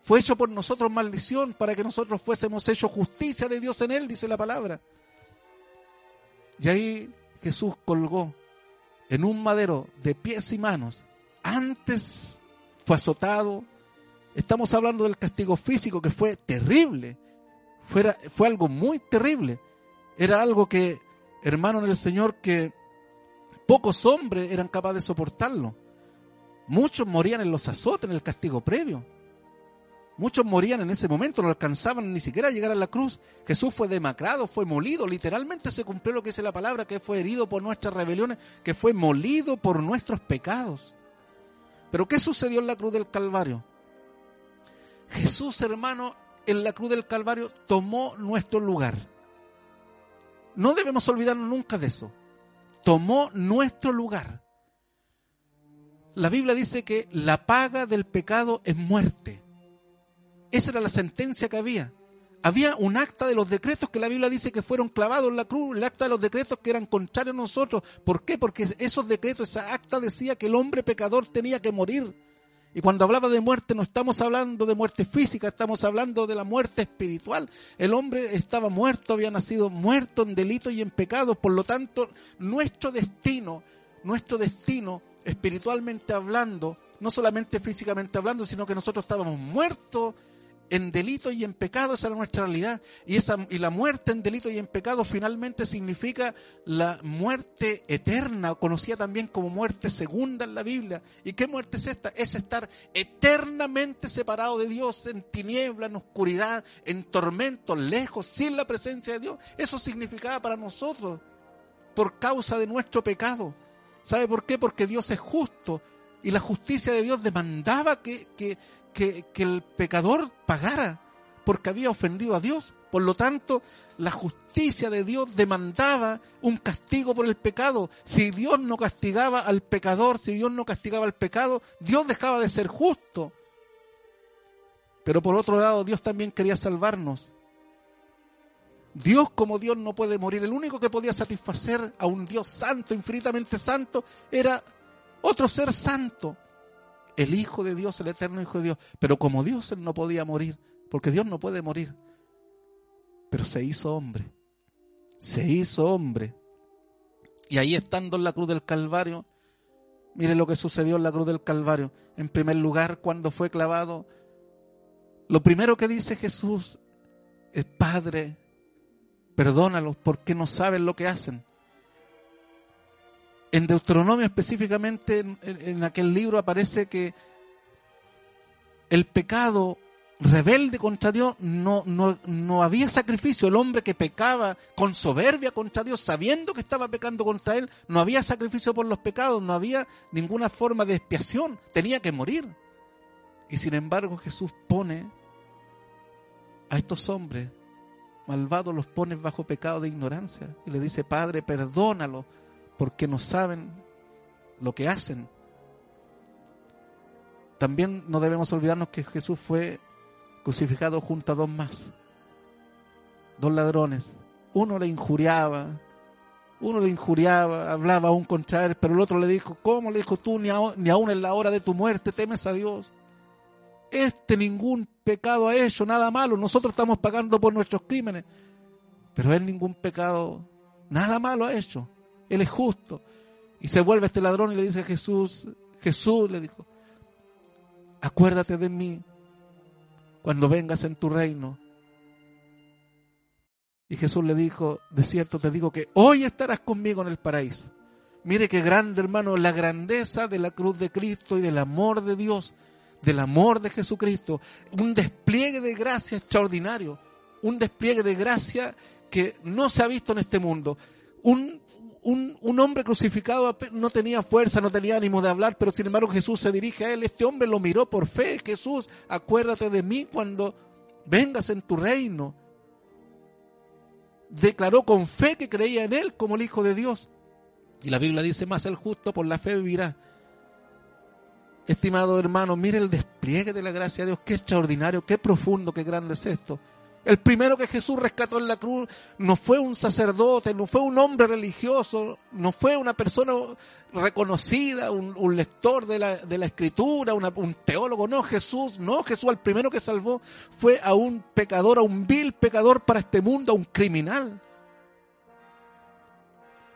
Fue hecho por nosotros maldición para que nosotros fuésemos hechos justicia de Dios en él, dice la palabra. Y ahí Jesús colgó en un madero de pies y manos. Antes fue azotado. Estamos hablando del castigo físico que fue terrible. fue algo muy terrible. Era algo que, hermano en el Señor, que pocos hombres eran capaces de soportarlo. Muchos morían en los azotes, en el castigo previo. Muchos morían en ese momento, no alcanzaban ni siquiera a llegar a la cruz. Jesús fue demacrado, fue molido, literalmente se cumplió lo que dice la palabra, que fue herido por nuestras rebeliones, que fue molido por nuestros pecados. Pero ¿qué sucedió en la cruz del Calvario? Jesús, hermano, en la cruz del Calvario tomó nuestro lugar. No debemos olvidarnos nunca de eso. Tomó nuestro lugar. La Biblia dice que la paga del pecado es muerte. Esa era la sentencia que había. Había un acta de los decretos que la Biblia dice que fueron clavados en la cruz, el acta de los decretos que eran contrarios a nosotros. ¿Por qué? Porque esos decretos, esa acta decía que el hombre pecador tenía que morir. Y cuando hablaba de muerte no estamos hablando de muerte física, estamos hablando de la muerte espiritual. El hombre estaba muerto, había nacido muerto en delito y en pecado. Por lo tanto, nuestro destino, nuestro destino espiritualmente hablando, no solamente físicamente hablando, sino que nosotros estábamos muertos en delito y en pecado, esa era nuestra realidad. Y, esa, y la muerte en delito y en pecado finalmente significa la muerte eterna, conocida también como muerte segunda en la Biblia. ¿Y qué muerte es esta? Es estar eternamente separado de Dios, en tiniebla, en oscuridad, en tormento, lejos, sin la presencia de Dios. Eso significaba para nosotros, por causa de nuestro pecado. ¿Sabe por qué? Porque Dios es justo y la justicia de Dios demandaba que, que, que, el pecador pagara porque había ofendido a Dios. Por lo tanto, la justicia de Dios demandaba un castigo por el pecado. Si Dios no castigaba al pecador, si Dios no castigaba al pecado, Dios dejaba de ser justo. Pero por otro lado, Dios también quería salvarnos. Dios como Dios no puede morir. El único que podía satisfacer a un Dios santo, infinitamente santo, era otro ser santo el Hijo de Dios, el eterno Hijo de Dios. Pero como Dios no podía morir, porque Dios no puede morir. Pero se hizo hombre. Se hizo hombre. Y ahí estando en la cruz del Calvario, mire lo que sucedió en la cruz del Calvario. En primer lugar, cuando fue clavado, lo primero que dice Jesús es, Padre, perdónalos porque no saben lo que hacen. En Deuteronomio específicamente, en, aquel libro aparece que el pecado rebelde contra Dios no, no, no, había sacrificio. El hombre que pecaba con soberbia contra Dios, sabiendo que estaba pecando contra Él, no había sacrificio por los pecados, no había ninguna forma de expiación, tenía que morir. Y sin embargo Jesús pone a estos hombres malvados, los pone bajo pecado de ignorancia y le dice, Padre, perdónalo porque no saben lo que hacen. También no debemos olvidarnos que Jesús fue crucificado junto a dos más, dos ladrones. Uno le injuriaba, uno le injuriaba, hablaba aún contra él, pero el otro le dijo, ¿cómo le dijo tú ni, ni aún en la hora de tu muerte temes a Dios? Este ningún pecado ha hecho, nada malo, nosotros estamos pagando por nuestros crímenes, pero él ningún pecado, nada malo ha hecho. Él es justo. Y se vuelve este ladrón y le dice a Jesús, Jesús le dijo, acuérdate de mí cuando vengas en tu reino. Y Jesús le dijo, de cierto te digo que hoy estarás conmigo en el paraíso. Mire qué grande hermano, la grandeza de la cruz de Cristo y del amor de Dios, del amor de Jesucristo. Un despliegue de gracia extraordinario, un despliegue de gracia que no se ha visto en este mundo. Un un, hombre crucificado no tenía fuerza, no tenía ánimo de hablar, pero sin embargo Jesús se dirige a él. Este hombre lo miró por fe. Jesús, acuérdate de mí cuando vengas en tu reino. Declaró con fe que creía en él como el Hijo de Dios. Y la Biblia dice más, el justo por la fe vivirá. Estimado hermano, mire el despliegue de la gracia de Dios, qué extraordinario, qué profundo, qué grande es esto. El primero que Jesús rescató en la cruz no fue un sacerdote, no fue un hombre religioso, no fue una persona reconocida, un, lector de la, de la escritura, un teólogo, no, Jesús, no, Jesús el primero que salvó fue a un pecador, a un vil pecador para este mundo, a un criminal.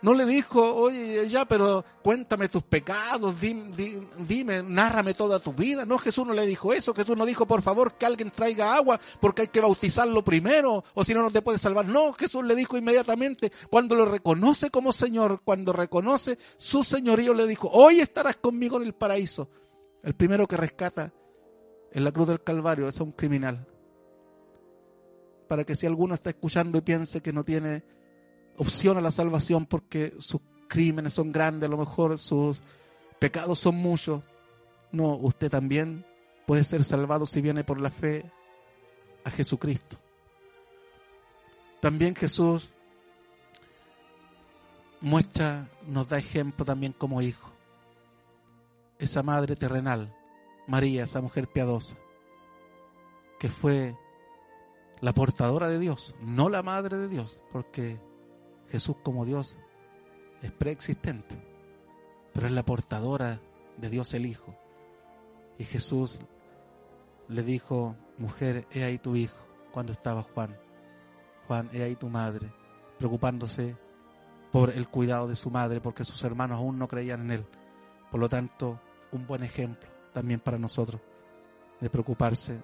No le dijo, oye, ya, pero cuéntame tus pecados, dime, dime, nárrame toda tu vida. No, Jesús no le dijo eso. Jesús no dijo, por favor, que alguien traiga agua porque hay que bautizarlo primero o si no, no te puede salvar. No, Jesús le dijo inmediatamente, cuando lo reconoce como Señor, cuando reconoce su señorío, le dijo, hoy estarás conmigo en el paraíso. El primero que rescata en la cruz del Calvario es un criminal. Para que si alguno está escuchando y piense que no tiene opción a la salvación porque sus crímenes son grandes, a lo mejor sus pecados son muchos. No, usted también puede ser salvado si viene por la fe a Jesucristo. También Jesús muestra, nos da ejemplo también como hijo. Esa madre terrenal, María, esa mujer piadosa, que fue la portadora de Dios, no la madre de Dios, porque Jesús como Dios es preexistente, pero es la portadora de Dios el Hijo. Y Jesús le dijo, mujer, he ahí tu hijo, cuando estaba Juan. Juan, he ahí tu madre, preocupándose por el cuidado de su madre, porque sus hermanos aún no creían en él. Por lo tanto, un buen ejemplo también para nosotros de preocuparse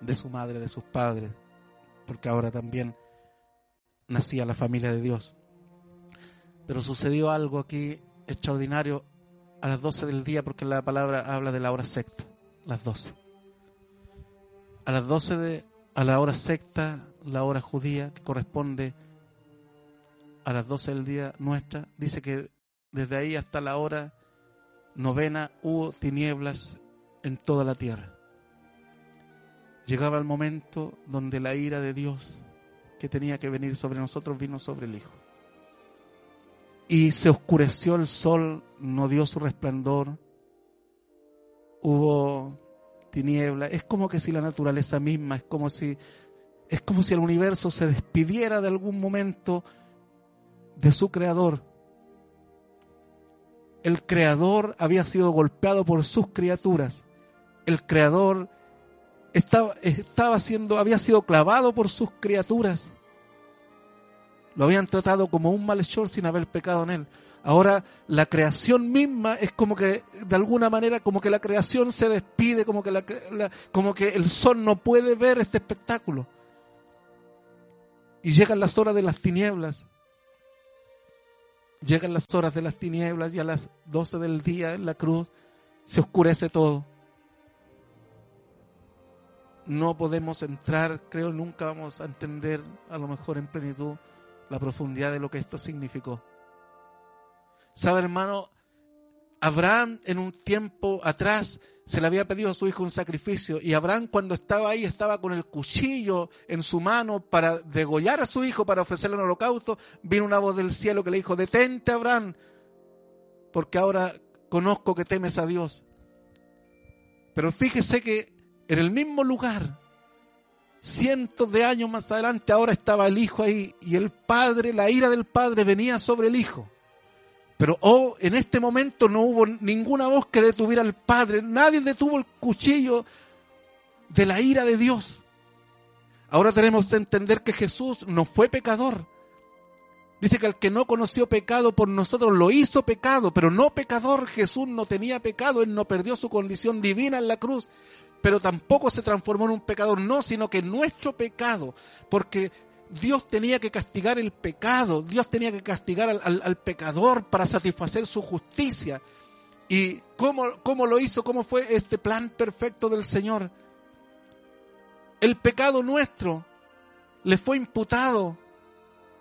de su madre, de sus padres, porque ahora también nacía la familia de Dios. Pero sucedió algo aquí extraordinario a las 12 del día, porque la palabra habla de la hora sexta, las 12. A las 12 de, a la hora sexta, la hora judía, que corresponde a las 12 del día nuestra, dice que desde ahí hasta la hora novena hubo tinieblas en toda la tierra. Llegaba el momento donde la ira de Dios que tenía que venir sobre nosotros vino sobre el Hijo. Y se oscureció el sol, no dio su resplandor, hubo tiniebla. Es como que si la naturaleza misma, es como si, es como si el universo se despidiera de algún momento de su creador. El creador había sido golpeado por sus criaturas. El creador estaba, estaba siendo, había sido clavado por sus criaturas. Lo habían tratado como un malhechor sin haber pecado en él. Ahora la creación misma es como que, de alguna manera, como que la creación se despide, como que, la, como que el sol no puede ver este espectáculo. Y llegan las horas de las tinieblas. Llegan las horas de las tinieblas y a las 12 del día en la cruz se oscurece todo no podemos entrar, creo nunca vamos a entender a lo mejor en plenitud la profundidad de lo que esto significó. ¿Sabe, hermano? Abraham en un tiempo atrás se le había pedido a su hijo un sacrificio y Abraham cuando estaba ahí estaba con el cuchillo en su mano para degollar a su hijo, para ofrecerle un holocausto, vino una voz del cielo que le dijo, detente Abraham, porque ahora conozco que temes a Dios. Pero fíjese que en el mismo lugar, cientos de años más adelante, ahora estaba el hijo ahí y el padre, la ira del padre venía sobre el hijo. Pero oh, en este momento no hubo ninguna voz que detuviera al padre, nadie detuvo el cuchillo de la ira de Dios. Ahora tenemos que entender que Jesús no fue pecador. Dice que el que no conoció pecado por nosotros lo hizo pecado, pero no pecador. Jesús no tenía pecado, él no perdió su condición divina en la cruz pero tampoco se transformó en un pecador, no, sino que nuestro pecado, porque Dios tenía que castigar el pecado, Dios tenía que castigar al, pecador para satisfacer su justicia. ¿Y cómo, cómo lo hizo? ¿Cómo fue este plan perfecto del Señor? El pecado nuestro le fue imputado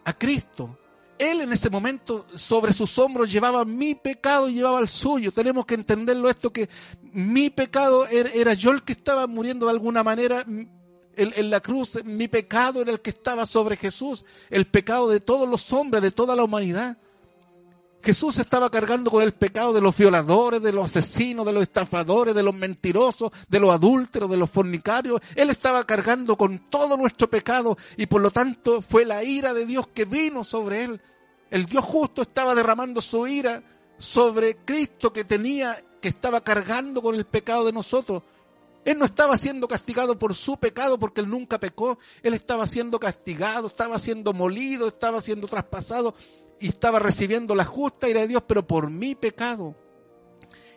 a Cristo. Él en ese momento sobre sus hombros llevaba mi pecado y llevaba el suyo. Tenemos que entenderlo esto que mi pecado era, yo el que estaba muriendo de alguna manera en, en, la cruz. Mi pecado era el que estaba sobre Jesús. El pecado de todos los hombres, de toda la humanidad. Jesús estaba cargando con el pecado de los violadores, de los asesinos, de los estafadores, de los mentirosos, de los adúlteros, de los fornicarios. Él estaba cargando con todo nuestro pecado y por lo tanto fue la ira de Dios que vino sobre él. El Dios justo estaba derramando su ira sobre Cristo que tenía, que estaba cargando con el pecado de nosotros. Él no estaba siendo castigado por su pecado porque él nunca pecó. Él estaba siendo castigado, estaba siendo molido, estaba siendo traspasado y estaba recibiendo la justa ira de Dios, pero por mi pecado.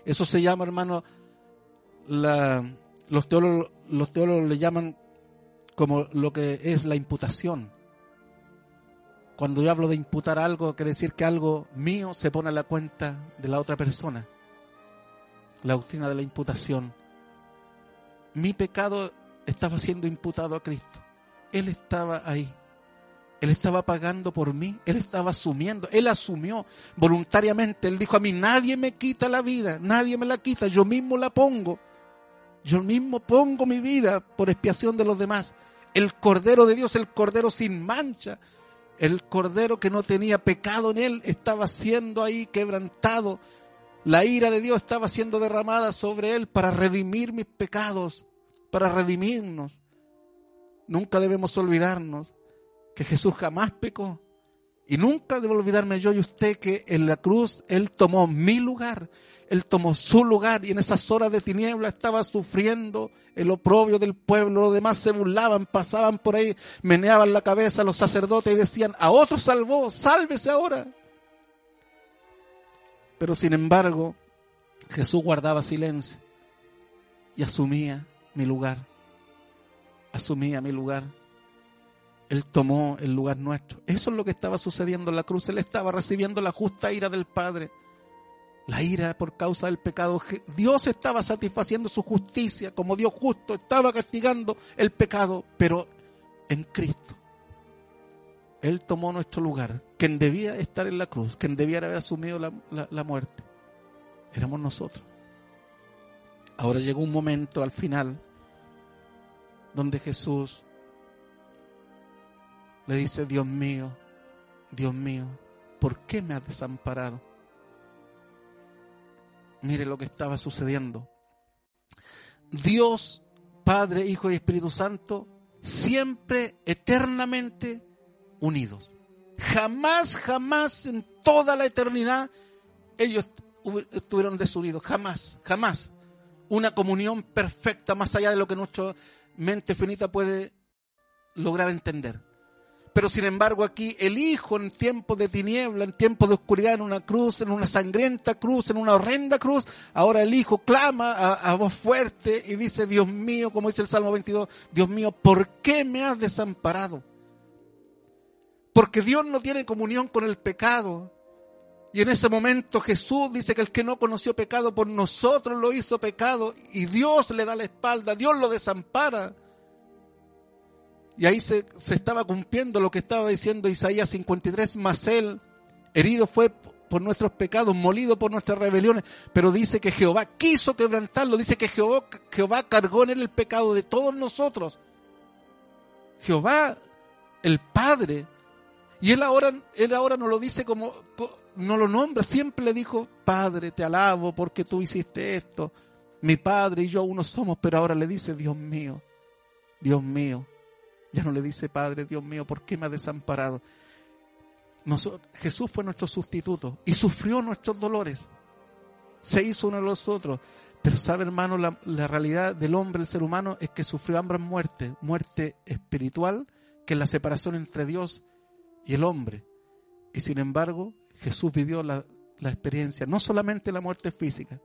Eso se llama, hermano, los, teólogos, los teólogos le llaman como lo que es la imputación. Cuando yo hablo de imputar algo, quiere decir que algo mío se pone a la cuenta de la otra persona. La doctrina de la imputación. Mi pecado estaba siendo imputado a Cristo. Él estaba ahí. Él estaba pagando por mí, Él estaba asumiendo, Él asumió voluntariamente, Él dijo a mí, nadie me quita la vida, nadie me la quita, yo mismo la pongo, yo mismo pongo mi vida por expiación de los demás. El Cordero de Dios, el Cordero sin mancha, el Cordero que no tenía pecado en Él, estaba siendo ahí quebrantado. La ira de Dios estaba siendo derramada sobre Él para redimir mis pecados, para redimirnos. Nunca debemos olvidarnos que Jesús jamás pecó. Y nunca debo olvidarme yo y usted que en la cruz Él tomó mi lugar, Él tomó su lugar y en esas horas de tiniebla estaba sufriendo el oprobio del pueblo. Los demás se burlaban, pasaban por ahí, meneaban la cabeza los sacerdotes y decían, a otro salvó, sálvese ahora. Pero sin embargo, Jesús guardaba silencio y asumía mi lugar, asumía mi lugar. Él tomó el lugar nuestro. Eso es lo que estaba sucediendo en la cruz. Él estaba recibiendo la justa ira del Padre. La ira por causa del pecado. Dios estaba satisfaciendo su justicia como Dios justo. Estaba castigando el pecado, pero en Cristo. Él tomó nuestro lugar. Quien debía estar en la cruz, quien debía haber asumido la, la muerte, éramos nosotros. Ahora llegó un momento al final donde Jesús le dice, Dios mío, Dios mío, ¿por qué me has desamparado? Mire lo que estaba sucediendo. Dios, Padre, Hijo y Espíritu Santo, siempre, eternamente unidos. Jamás, jamás en toda la eternidad ellos estuvieron desunidos. Jamás, jamás. Una comunión perfecta más allá de lo que nuestra mente finita puede lograr entender. Pero sin embargo aquí el Hijo en tiempos de tiniebla, en tiempos de oscuridad, en una cruz, en una sangrienta cruz, en una horrenda cruz, ahora el Hijo clama a, voz fuerte y dice, Dios mío, como dice el Salmo 22, Dios mío, ¿por qué me has desamparado? Porque Dios no tiene comunión con el pecado. Y en ese momento Jesús dice que el que no conoció pecado por nosotros lo hizo pecado y Dios le da la espalda, Dios lo desampara. Y ahí se, estaba cumpliendo lo que estaba diciendo Isaías 53, más él, herido fue por nuestros pecados, molido por nuestras rebeliones, pero dice que Jehová quiso quebrantarlo, dice que Jehová, Jehová cargó en él el pecado de todos nosotros. Jehová, el Padre, y él ahora, él ahora no lo dice como, no lo nombra, siempre le dijo, Padre, te alabo porque tú hiciste esto. Mi Padre y yo uno somos, pero ahora le dice, Dios mío, Dios mío, ya no le dice, Padre, Dios mío, ¿por qué me ha desamparado? Jesús fue nuestro sustituto y sufrió nuestros dolores. Se hizo uno de los otros. Pero sabe, hermano, la, la realidad del hombre, el ser humano, es que sufrió ambas muertes. Muerte espiritual, que es la separación entre Dios y el hombre. Y sin embargo, Jesús vivió la, la experiencia, no solamente la muerte física,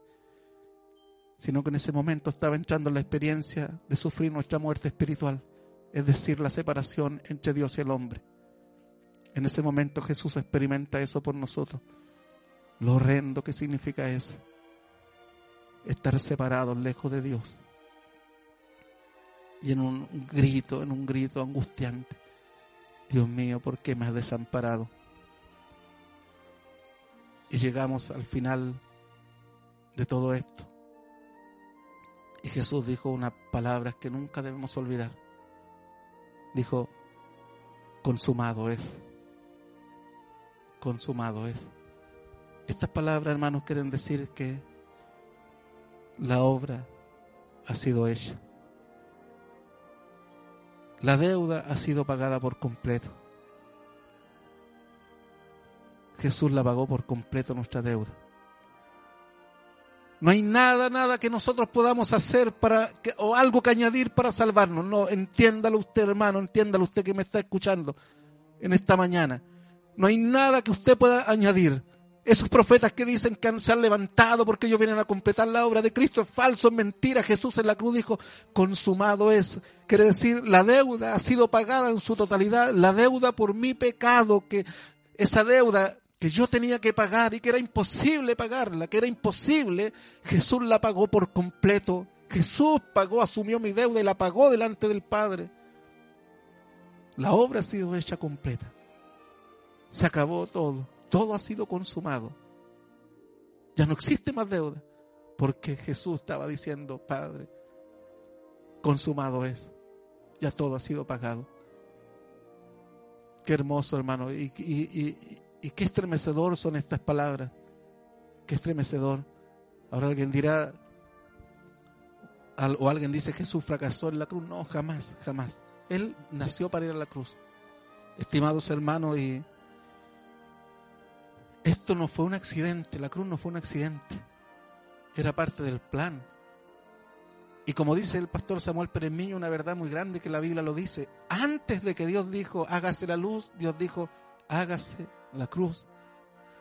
sino que en ese momento estaba entrando en la experiencia de sufrir nuestra muerte espiritual es decir, la separación entre Dios y el hombre. En ese momento Jesús experimenta eso por nosotros. Lo horrendo que significa eso. Estar separados, lejos de Dios. Y en un grito, en un grito angustiante. Dios mío, ¿por qué me has desamparado? Y llegamos al final de todo esto. Y Jesús dijo unas palabras que nunca debemos olvidar dijo, consumado es, consumado es. Estas palabras, hermanos, quieren decir que la obra ha sido hecha. La deuda ha sido pagada por completo. Jesús la pagó por completo nuestra deuda. No hay nada, nada que nosotros podamos hacer para o algo que añadir para salvarnos. No, entiéndalo usted, hermano, entiéndalo usted que me está escuchando en esta mañana. No hay nada que usted pueda añadir. Esos profetas que dicen que se han levantado porque ellos vienen a completar la obra de Cristo es falso, es mentira. Jesús en la cruz dijo, consumado es. Quiere decir, la deuda ha sido pagada en su totalidad. La deuda por mi pecado, que esa deuda que yo tenía que pagar y que era imposible pagarla, que era imposible, Jesús la pagó por completo. Jesús pagó, asumió mi deuda y la pagó delante del Padre. La obra ha sido hecha completa. Se acabó todo. Todo ha sido consumado. Ya no existe más deuda. Porque Jesús estaba diciendo, Padre, consumado es. Ya todo ha sido pagado. Qué hermoso, hermano. Y, qué estremecedor son estas palabras. Qué estremecedor. Ahora alguien dirá, o alguien dice Jesús fracasó en la cruz. No, jamás, jamás. Él nació para ir a la cruz. Estimados hermanos, y esto no fue un accidente, la cruz no fue un accidente. Era parte del plan. Y como dice el pastor Samuel Peremiño, una verdad muy grande que la Biblia lo dice. Antes de que Dios dijo, hágase la luz, Dios dijo, hágase la cruz.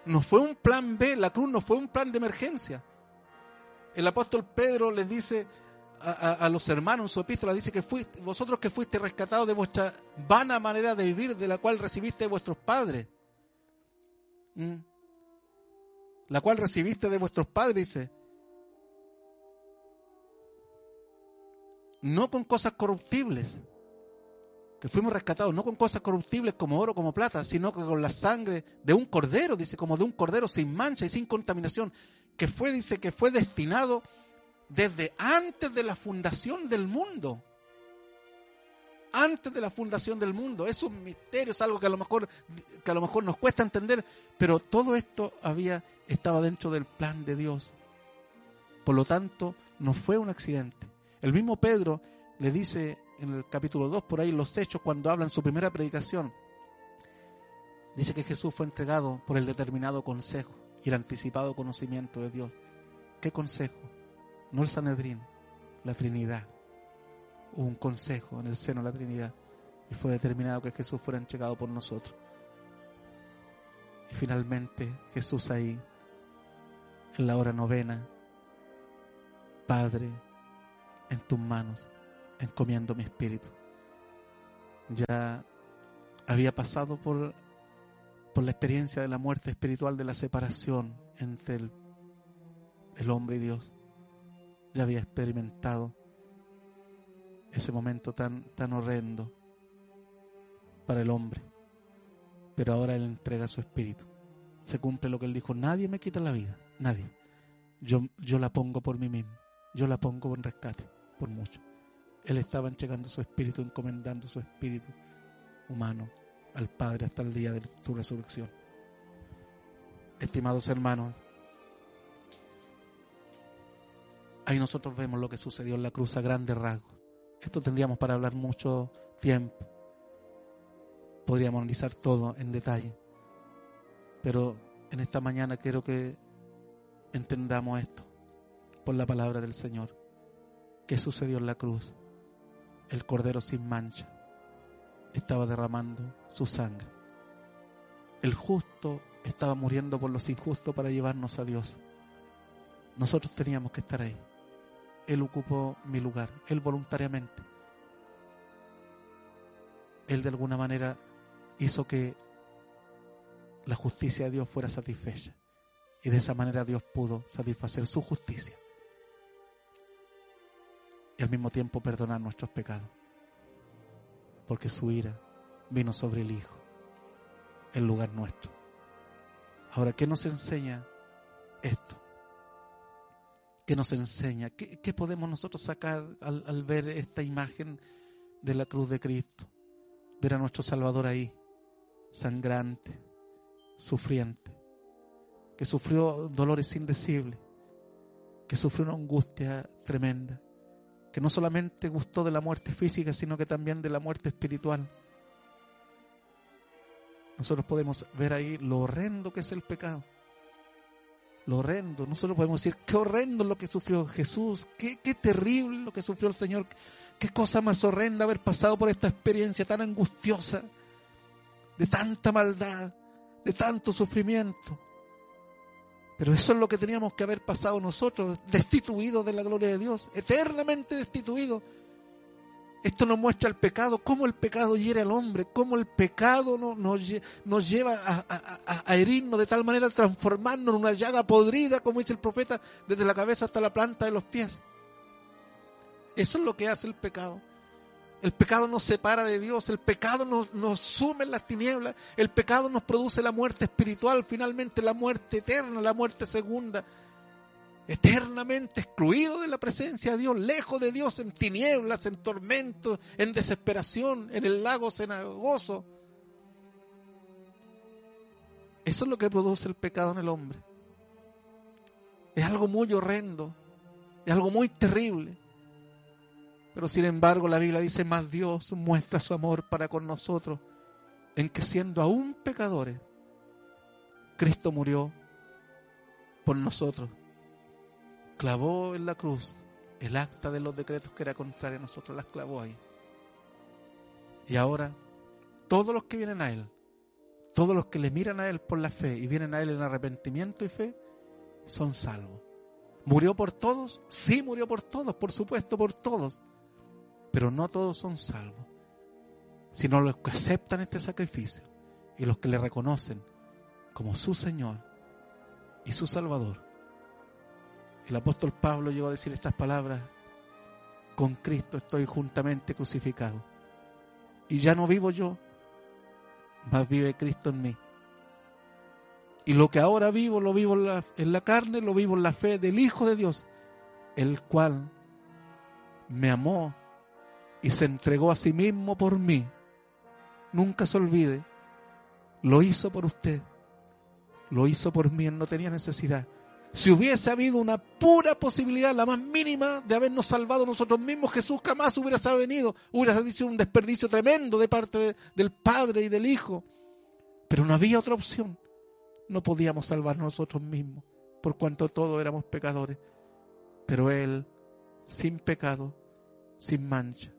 No fue un plan B, la cruz no fue un plan de emergencia. El apóstol Pedro les dice a, los hermanos en su epístola, dice que fuiste, vosotros que fuiste rescatados de vuestra vana manera de vivir, de la cual recibiste de vuestros padres. La cual recibiste de vuestros padres, dice. No con cosas corruptibles que fuimos rescatados no con cosas corruptibles como oro, como plata, sino que con la sangre de un cordero, dice, como de un cordero sin mancha y sin contaminación, que fue, dice, que fue destinado desde antes de la fundación del mundo. Antes de la fundación del mundo. Es un misterio, es algo que a lo mejor, que a lo mejor nos cuesta entender, pero todo esto había, estaba dentro del plan de Dios. Por lo tanto, no fue un accidente. El mismo Pedro le dice en el capítulo 2, por ahí los hechos, cuando hablan su primera predicación, dice que Jesús fue entregado por el determinado consejo y el anticipado conocimiento de Dios. ¿Qué consejo? No el Sanedrín, la Trinidad. Hubo un consejo en el seno de la Trinidad y fue determinado que Jesús fuera entregado por nosotros. Y finalmente Jesús ahí, en la hora novena, Padre, en tus manos encomiendo mi espíritu. Ya había pasado por, por la experiencia de la muerte espiritual, de la separación entre el, el hombre y Dios. Ya había experimentado ese momento tan, tan horrendo para el hombre. Pero ahora Él entrega su espíritu. Se cumple lo que Él dijo, nadie me quita la vida, nadie. Yo, yo la pongo por mí mismo, yo la pongo en rescate, por mucho. Él estaba entregando su espíritu, encomendando su espíritu humano al Padre hasta el día de su resurrección. Estimados hermanos, ahí nosotros vemos lo que sucedió en la cruz a grandes rasgos. Esto tendríamos para hablar mucho tiempo. Podríamos analizar todo en detalle. Pero en esta mañana quiero que entendamos esto por la palabra del Señor. ¿Qué sucedió en la cruz? El Cordero sin mancha estaba derramando su sangre. El justo estaba muriendo por los injustos para llevarnos a Dios. Nosotros teníamos que estar ahí. Él ocupó mi lugar, Él voluntariamente. Él de alguna manera hizo que la justicia de Dios fuera satisfecha. Y de esa manera Dios pudo satisfacer su justicia al mismo tiempo perdonar nuestros pecados. Porque su ira vino sobre el Hijo, en lugar nuestro. Ahora, ¿qué nos enseña esto? ¿Qué nos enseña? ¿Qué, podemos nosotros sacar al, al ver esta imagen de la cruz de Cristo? Ver a nuestro Salvador ahí, sangrante, sufriente. que sufrió dolores indecibles, que sufrió una angustia tremenda, que no solamente gustó de la muerte física, sino que también de la muerte espiritual. Nosotros podemos ver ahí lo horrendo que es el pecado. Lo horrendo. Nosotros podemos decir, qué horrendo lo que sufrió Jesús, qué, qué terrible lo que sufrió el Señor, qué cosa más horrenda haber pasado por esta experiencia tan angustiosa, de tanta maldad, de tanto sufrimiento. Pero eso es lo que teníamos que haber pasado nosotros, destituidos de la gloria de Dios, eternamente destituidos. Esto nos muestra el pecado, cómo el pecado hiere al hombre, cómo el pecado nos, lleva a, herirnos de tal manera, a transformarnos en una llaga podrida, como dice el profeta, desde la cabeza hasta la planta de los pies. Eso es lo que hace el pecado. El pecado nos separa de Dios, el pecado nos, sume en las tinieblas, el pecado nos produce la muerte espiritual, finalmente la muerte eterna, la muerte segunda, eternamente excluido de la presencia de Dios, lejos de Dios, en tinieblas, en tormentos, en desesperación, en el lago cenagoso. Eso es lo que produce el pecado en el hombre. Es algo muy horrendo, es algo muy terrible. Pero sin embargo la Biblia dice, más Dios muestra su amor para con nosotros, en que siendo aún pecadores, Cristo murió por nosotros. Clavó en la cruz el acta de los decretos que era contraria a nosotros, las clavó ahí. Y ahora, todos los que vienen a Él, todos los que le miran a Él por la fe y vienen a Él en arrepentimiento y fe, son salvos. ¿Murió por todos? Sí, murió por todos, por supuesto, por todos pero no todos son salvos, sino los que aceptan este sacrificio y los que le reconocen como su Señor y su Salvador. El apóstol Pablo llegó a decir estas palabras, con Cristo estoy juntamente crucificado, y ya no vivo yo, mas vive Cristo en mí. Y lo que ahora vivo, lo vivo en la, en la carne, lo vivo en la fe del Hijo de Dios, el cual me amó y se entregó a sí mismo por mí. Nunca se olvide, lo hizo por usted, lo hizo por mí, él no tenía necesidad. Si hubiese habido una pura posibilidad, la más mínima, de habernos salvado nosotros mismos, Jesús jamás hubiera venido, hubiera sido un desperdicio tremendo de parte del Padre y del Hijo. Pero no había otra opción. No podíamos salvar nosotros mismos, por cuanto todos éramos pecadores. Pero Él, sin pecado, sin mancha,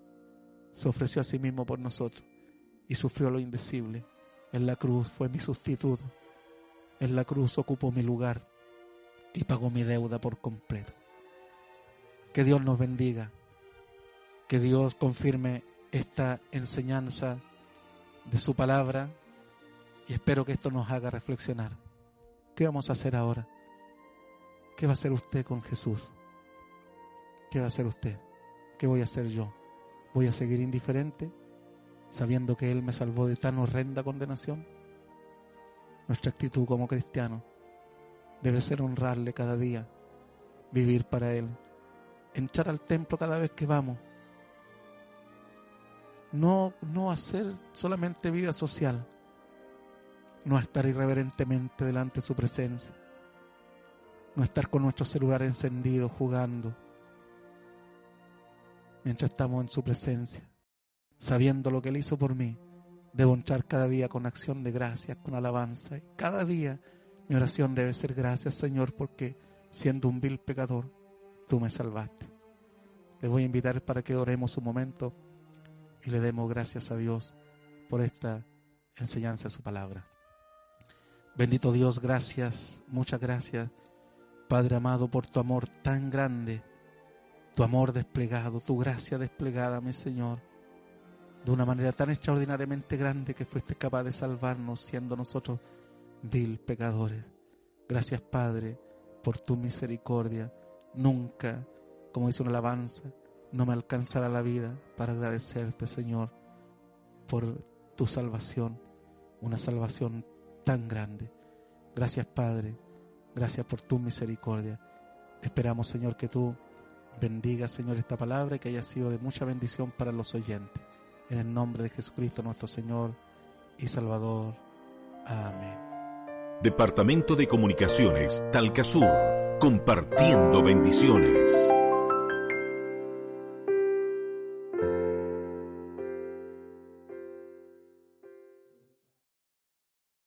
se ofreció a sí mismo por nosotros y sufrió lo indecible. En la cruz fue mi sustituto. En la cruz ocupó mi lugar y pagó mi deuda por completo. Que Dios nos bendiga. Que Dios confirme esta enseñanza de su palabra y espero que esto nos haga reflexionar. ¿Qué vamos a hacer ahora? ¿Qué va a hacer usted con Jesús? ¿Qué va a hacer usted? ¿Qué voy a hacer yo? ¿Voy a seguir indiferente sabiendo que Él me salvó de tan horrenda condenación? Nuestra actitud como cristianos debe ser honrarle cada día, vivir para Él, entrar al templo cada vez que vamos, no, no hacer solamente vida social, no estar irreverentemente delante de su presencia, no estar con nuestro celular encendido jugando, mientras estamos en su presencia, sabiendo lo que Él hizo por mí. Debo entrar cada día con acción de gracias, con alabanza. Y cada día mi oración debe ser gracias, Señor, porque siendo un vil pecador, tú me salvaste. Les voy a invitar para que oremos un momento y le demos gracias a Dios por esta enseñanza de su palabra. Bendito Dios, gracias, muchas gracias, Padre amado, por tu amor tan grande tu amor desplegado, tu gracia desplegada, mi Señor, de una manera tan extraordinariamente grande que fuiste capaz de salvarnos siendo nosotros vil pecadores. Gracias, Padre, por tu misericordia. Nunca, como dice una alabanza, no me alcanzará la vida para agradecerte, Señor, por tu salvación, una salvación tan grande. Gracias, Padre. Gracias por tu misericordia. Esperamos, Señor, que tú Bendiga, Señor, esta palabra y que haya sido de mucha bendición para los oyentes. En el nombre de Jesucristo nuestro Señor y Salvador. Amén. Departamento de Comunicaciones, Talcasur, compartiendo bendiciones.